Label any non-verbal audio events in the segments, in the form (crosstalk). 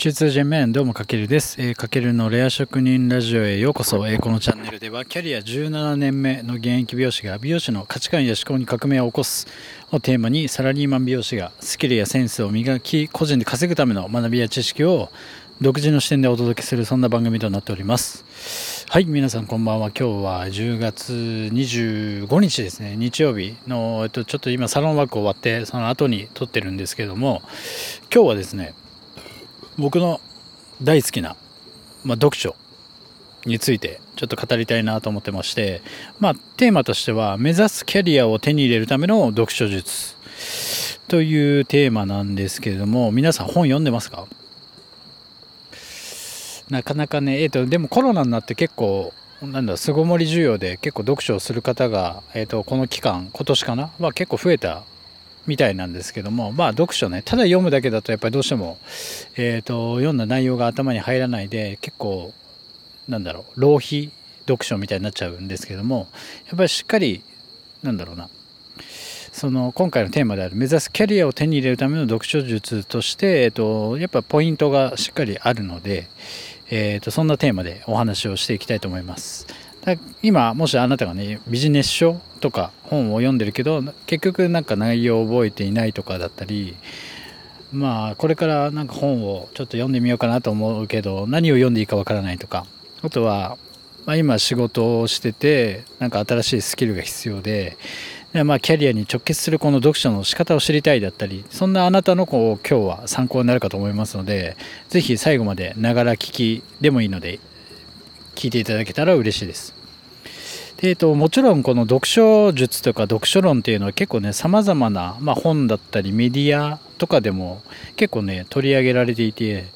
中通ジェメンどうもかけるです。えー、かけるのレア職人ラジオへようこそ、えー、このチャンネルではキャリア17年目の現役美容師が美容師の価値観や思考に革命を起こすをテーマにサラリーマン美容師がスキルやセンスを磨き個人で稼ぐための学びや知識を独自の視点でお届けするそんな番組となっております。はい皆さんこんばんは。今日は10月25日ですね。日曜日の、えっと、ちょっと今サロンワーク終わってその後に撮ってるんですけども今日はですね僕の大好きな、まあ、読書についてちょっと語りたいなと思ってまして、まあ、テーマとしては目指すキャリアを手に入れるための読書術というテーマなんですけれども皆さん本読んでますか？なかなかね、えーと、でもコロナになって結構なんだ巣ごもり需要で結構読書をする方が、えーとこの期間今年かな？は結構増えたみたいなんですけどもまあ読書ねただ読むだけだとやっぱりどうしても、えーと、読んだ内容が頭に入らないで結構なんだろう浪費読書みたいになっちゃうんですけどもやっぱりしっかりなんだろうなその今回のテーマである目指すキャリアを手に入れるための読書術として、えーと、やっぱポイントがしっかりあるので、えーとそんなテーマでお話をしていきたいと思います。今もしあなたがねビジネス書とか本を読んでるけど結局なんか内容を覚えていないとかだったりまあこれからなんか本をちょっと読んでみようかなと思うけど何を読んでいいかわからないとかあとは、まあ、今仕事をしててなんか新しいスキルが必要でで、まあ、キャリアに直結するこの読書の仕方を知りたいだったりそんなあなたのこう今日は参考になるかと思いますので是非最後までながら聞きでもいいので聞いていただけたら嬉しいです。でえっと、もちろんこの読書術とか読書論っていうのは結構ねさまざまな、ま、本だったりメディアとかでも結構ね取り上げられていて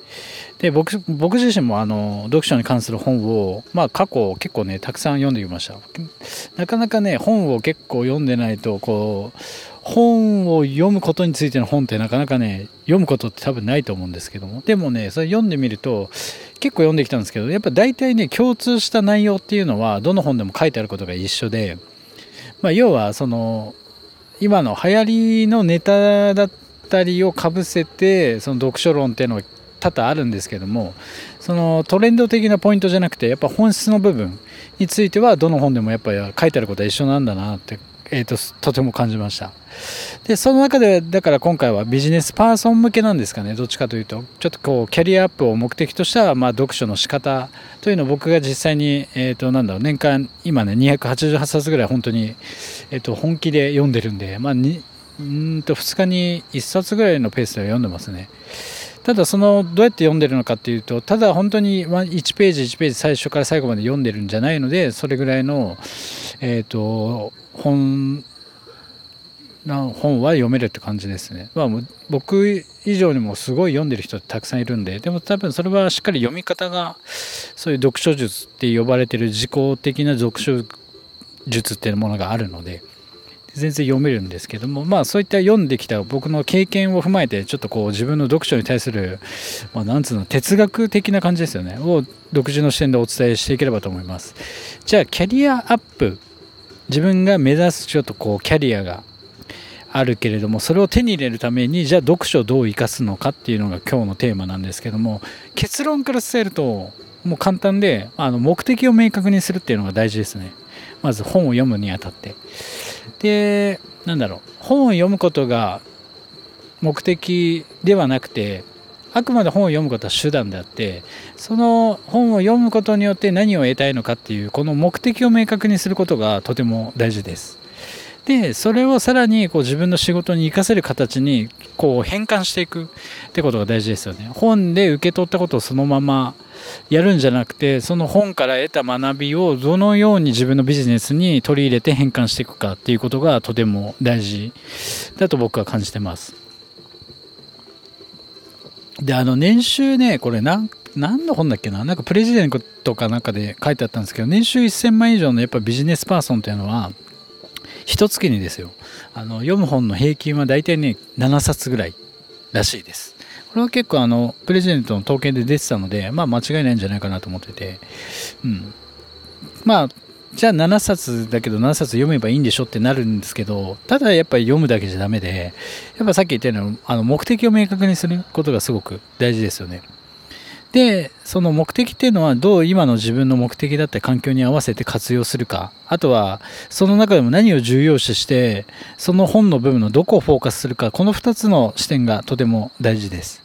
で僕僕自身もあの読書に関する本を、まあ、過去結構ねたくさん読んできましたなかなかね本を結構読んでないとこう本を読むことについての本ってなかなかね読むことって多分ないと思うんですけどもでもねそれ読んでみると結構読んできたんですけどやっぱ大体ね共通した内容っていうのはどの本でも書いてあることが一緒で、まあ、要はその今の流行りのネタだったりをかぶせてその読書論っていうのが多々あるんですけどもそのトレンド的なポイントじゃなくてやっぱ本質の部分についてはどの本でもやっぱり書いてあることは一緒なんだなってえーと、とても感じました。でその中でだから今回はビジネスパーソン向けなんですかねどっちかというと。ちょっとこうキャリアアップを目的としたまあ読書の仕方というのを僕が実際に、えーと、なんだろう年間今ね288冊ぐらい本当に、えーと、本気で読んでるんで、まあ、にんと2日に1冊ぐらいのペースで読んでますね。ただそのどうやって読んでるのかっていうとただ本当に1ページ1ページ最初から最後まで読んでるんじゃないのでそれぐらいの、えーと本な本は読めるって感じですね。まあ、僕以上にもすごい読んでる人たくさんいるんででも多分それはしっかり読み方がそういう読書術って呼ばれてる自己的な読書術っていうものがあるので全然読めるんですけどもまあそういった読んできた僕の経験を踏まえてちょっとこう自分の読書に対する、まあ、なんつうの哲学的な感じですよねを独自の視点でお伝えしていければと思います。じゃあキャリアアップ自分が目指すちょっとこうキャリアがあるけれどもそれを手に入れるためにじゃあ読書をどう生かすのかっていうのが今日のテーマなんですけども結論から伝えるともう簡単であの目的を明確にするっていうのが大事ですね。まず本を読むにあたって。でなんだろう。本を読むことが目的ではなくてあくまで本を読むことは手段であってその本を読むことによって何を得たいのかっていうこの目的を明確にすることがとても大事です。でそれをさらにこう自分の仕事に生かせる形にこう変換していくってことが大事ですよね。本で受け取ったことをそのままやるんじゃなくてその本から得た学びをどのように自分のビジネスに取り入れて変換していくかっていうことがとても大事だと僕は感じてます。で、あの、年収ね、これ何、何の本だっけな？なんかプレジデントとかなんかで書いてあったんですけど、年収1000万以上のやっぱビジネスパーソンっていうのは、一月にですよ、あの、読む本の平均は大体ね、7冊ぐらいらしいです。これは結構あの、プレジデントの統計で出てたので、まあ間違いないんじゃないかなと思ってて、うん。まあ、じゃあ7冊だけど7冊読めばいいんでしょってなるんですけどただやっぱり読むだけじゃダメでやっぱさっき言ったようにあの目的を明確にすることがすごく大事ですよねでその目的っていうのはどう今の自分の目的だったり環境に合わせて活用するか。あとはその中でも何を重要視してその本の部分のどこをフォーカスするか。この2つの視点がとても大事です。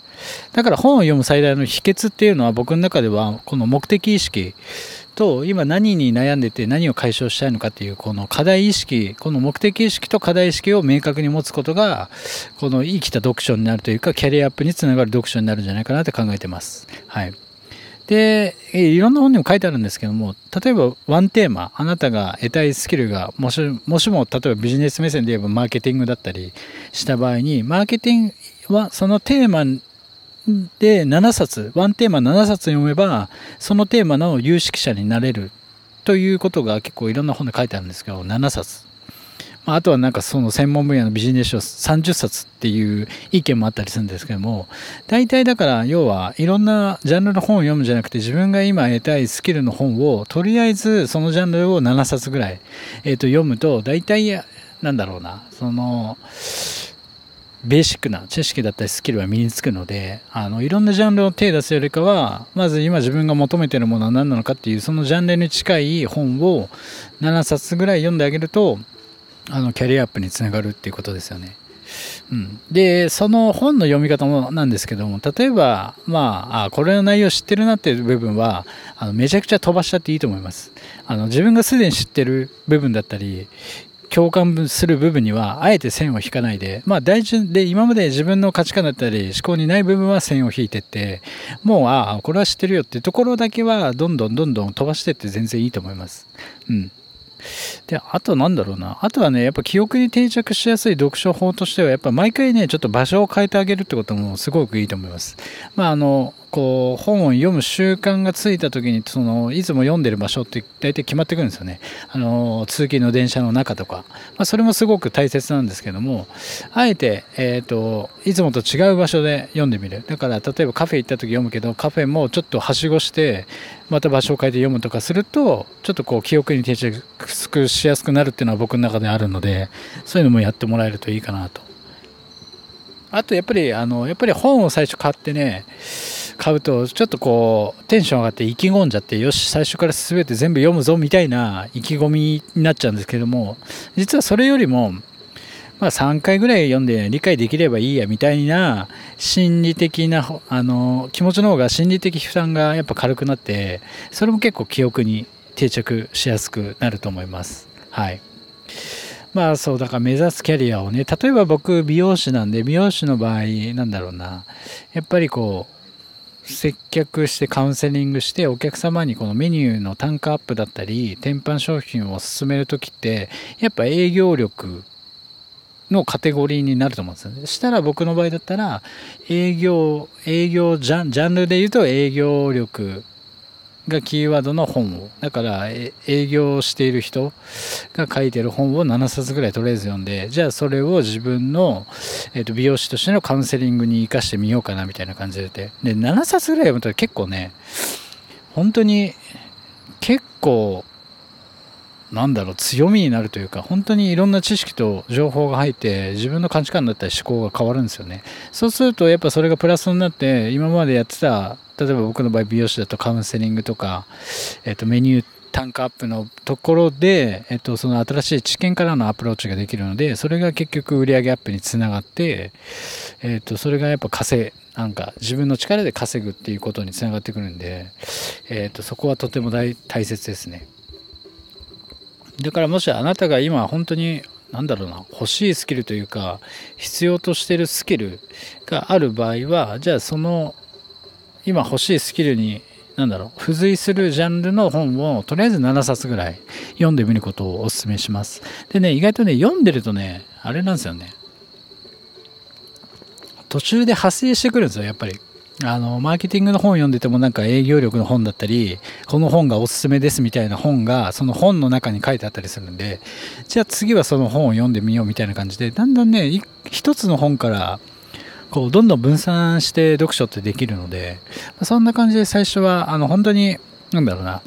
だから本を読む最大の秘訣っていうのは僕の中ではこの目的意識と今何に悩んでて何を解消したいのかっていうこの課題意識この目的意識と課題意識を明確に持つことがこの生きた読書になるというかキャリアアップにつながる読書になるんじゃないかなって考えてます。はいでいろんな本にも書いてあるんですけども例えばワンテーマあなたが得たいスキルがもしもしも例えばビジネス目線で言えばマーケティングだったりした場合にマーケティングはそのテーマで7冊、ワンテーマ7冊読めば、そのテーマの有識者になれるということが結構いろんな本で書いてあるんですけど、7冊。まあ、あとはなんかその専門分野のビジネス書30冊っていう意見もあったりするんですけども、大体だから要はいろんなジャンルの本を読むんじゃなくて自分が今得たいスキルの本をとりあえずそのジャンルを7冊ぐらい、えー、と読むと大体なんだろうな、その、ベーシックな知識だったりスキルは身につくのであのいろんなジャンルを手出すよりかはまず今自分が求めてるものは何なのかっていうそのジャンルに近い本を7冊ぐらい読んであげるとあのキャリアアップにつながるっていうことですよね。うん、でその本の読み方もなんですけども例えばまああこれの内容知ってるなっていう部分はあのめちゃくちゃ飛ばしちゃっていいと思いますあの自分がすでに知ってる部分だったり共感する部分にはあえて線を引かないで、まあ、大事で今まで自分の価値観だったり思考にない部分は線を引いてってもうああこれは知ってるよっていうところだけはどんどんどんどん飛ばしてって全然いいと思います。うんで、あとなんだろうな。あとはね、やっぱ記憶に定着しやすい読書法としては、やっぱ毎回ね、ちょっと場所を変えてあげるってこともすごくいいと思います。まあ、あの、こう本を読む習慣がついた時にそのいつも読んでる場所って大体決まってくるんですよね。あの通勤の電車の中とか、まあ、それもすごく大切なんですけどもあえて、えーと、いつもと違う場所で読んでみる。だから例えばカフェ行った時読むけどカフェもちょっとはしごしてまた場所を変えて読むとかするとちょっとこう記憶に定着しやすくなるっていうのは僕の中であるのでそういうのもやってもらえるといいかなと。あとやっぱりあのやっぱり本を最初買ってね買うとちょっとこうテンション上がって意気込んじゃってよし最初から全て全部読むぞみたいな意気込みになっちゃうんですけども実はそれよりもまあ、3回ぐらい読んで理解できればいいやみたいな心理的なあの気持ちの方が心理的負担がやっぱ軽くなってそれも結構記憶に定着しやすくなると思います。はいまあそうだから目指すキャリアをね例えば僕美容師なんで美容師の場合なんだろうなやっぱりこう接客してカウンセリングしてお客様にこのメニューの単価アップだったり転販商品を勧める時ってやっぱ営業力のカテゴリーになると思うんですよね。したら僕の場合だったら営業営業ジャンジャンルで言うと営業力がキーワードの本を。だから営業している人が書いてる本を7冊ぐらいとりあえず読んでじゃあそれを自分の、えー、と美容師としてのカウンセリングに生かしてみようかなみたいな感じで。で7冊ぐらい読むと結構ね本当に結構なんだろう強みになるというか本当にいろんな知識と情報が入って自分の価値観だったり思考が変わるんですよね。そうするとやっぱそれがプラスになって今までやってた例えば僕の場合美容師だとカウンセリングとか、えっと、メニュー単価アップのところで、えっと、その新しい知見からのアプローチができるのでそれが結局売上アップにつながって、えっと、それがやっぱ稼なんか自分の力で稼ぐっていうことにつながってくるんで、えっと、そこはとても大大切ですね。だからもしあなたが今本当になんだろうな欲しいスキルというか必要としてるスキルがある場合はじゃあその今欲しいスキルに何だろう付随するジャンルの本をとりあえず7冊ぐらい読んでみることをお勧めします。でね意外とね読んでるとねあれなんですよね。途中で派生してくるんですよやっぱり。あのマーケティングの本を読んでてもなんか営業力の本だったりこの本がおすすめですみたいな本がその本の中に書いてあったりするんでじゃあ次はその本を読んでみようみたいな感じでだんだんね一つの本からこうどんどん分散して読書ってできるのでそんな感じで最初はあの本当になんだろうな。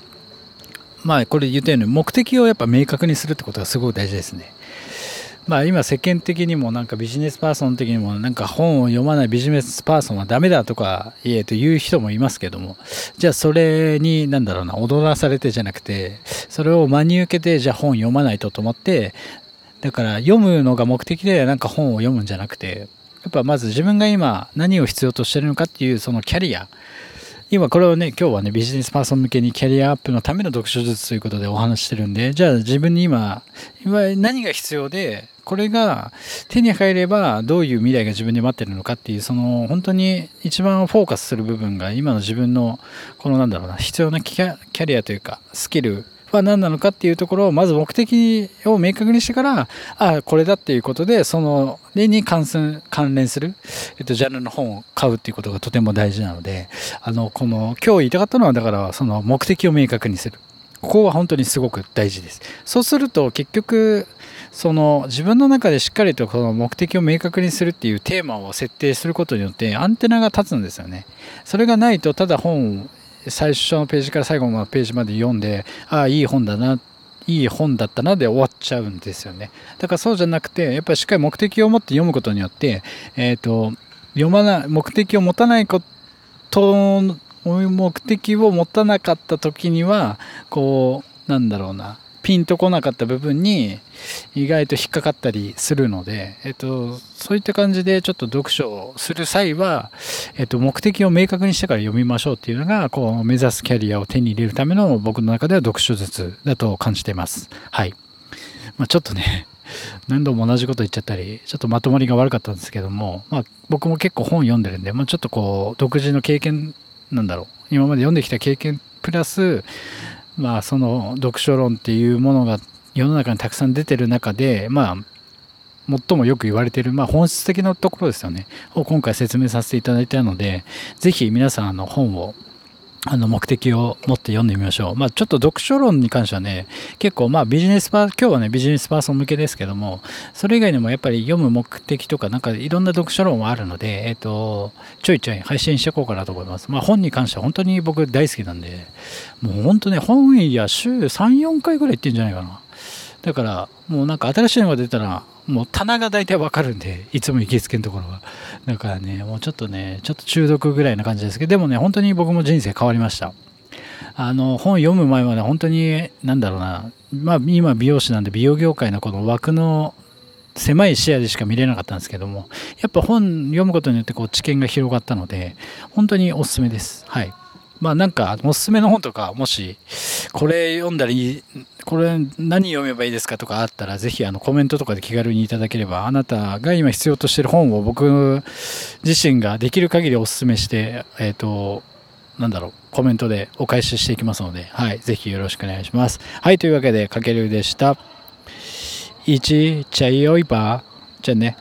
まあこれ言ったように目的をやっぱ明確にするってことがすごい大事ですね。まあ今世間的にもなんかビジネスパーソン的にもなんか本を読まないビジネスパーソンはダメだとか言えと言う人もいますけどもじゃあそれになんだろうな踊らされてじゃなくてそれを真に受けてじゃあ本読まないとと思ってだから読むのが目的でなんか本を読むんじゃなくてやっぱまず自分が今何を必要としてるのかっていうそのキャリア今これをね今日はねビジネスパーソン向けにキャリアアップのための読書術ということでお話してるんでじゃあ自分に今今何が必要でこれが手に入ればどういう未来が自分で待ってるのかっていうその本当に一番フォーカスする部分が今の自分のこのなんだろうな必要なキャリアというかスキルは何なのかっていうところをまず目的を明確にしてからあこれだっていうことでその例に関す関連する、えっと、ジャンルの本を買うっていうことがとても大事なのであのこの今日言いたかったのはだからその目的を明確にする。ここは本当にすごく大事です。そうすると結局その自分の中でしっかりとこの目的を明確にするっていうテーマを設定することによってアンテナが立つんですよね。それがないとただ本最初のページから最後のページまで読んでああいい本だないい本だったなで終わっちゃうんですよね。だからそうじゃなくてやっぱりしっかり目的を持って読むことによって、えーと、読まない目的を持たないこと目的を持たなかった時にはこうなんだろうなピンとこなかった部分に意外と引っかかったりするので、えっと、そういった感じでちょっと読書をする際は、えっと、目的を明確にしてから読みましょうっていうのがこう目指すキャリアを手に入れるための僕の中では読書術だと感じています。はい。まあ、ちょっとね (laughs) 何度も同じこと言っちゃったりちょっとまとまりが悪かったんですけども、まあ、僕も結構本読んでるんで、まあ、ちょっとこう独自の経験なんだろう今まで読んできた経験プラスまあその読書論っていうものが世の中にたくさん出てる中でまあ最もよく言われている、まあ、本質的なところですよね。を今回説明させていただいたので是非皆さんあの本をあの目的を持って読んでみましょう。まあちょっと読書論に関してはね、結構まあビジネスパー、今日はねビジネスパーソン向けですけども、それ以外にもやっぱり読む目的とかなんかいろんな読書論はあるので、えっ、ー、と、ちょいちょい配信していこうかなと思います。まあ本に関しては本当に僕大好きなんで、もう本当ね、本や週3、4回ぐらい行ってんじゃないかな。だからもうなんか新しいのが出たらもう棚が大体わかるんで、いつも行きつけのところは。だからね、もうちょっとね、ちょっと中毒ぐらいな感じですけど、でもね、本当に僕も人生変わりました。あの、本読む前まで本当に、なんだろうな、まあ今美容師なんで美容業界のこの枠の狭い視野でしか見れなかったんですけども、やっぱ本読むことによってこう知見が広がったので、本当におすすめです。はい。まあなんかおすすめの本とかもしこれ読んだらいいこれ何読めばいいですかとかあったらぜひあのコメントとかで気軽にいただければあなたが今必要としてる本を僕自身ができる限りおすすめしてえっ、ー、となんだろうコメントでお返ししていきますのではいぜひよろしくお願いします。はいというわけでかけるでした1チャイオイバー。じゃあね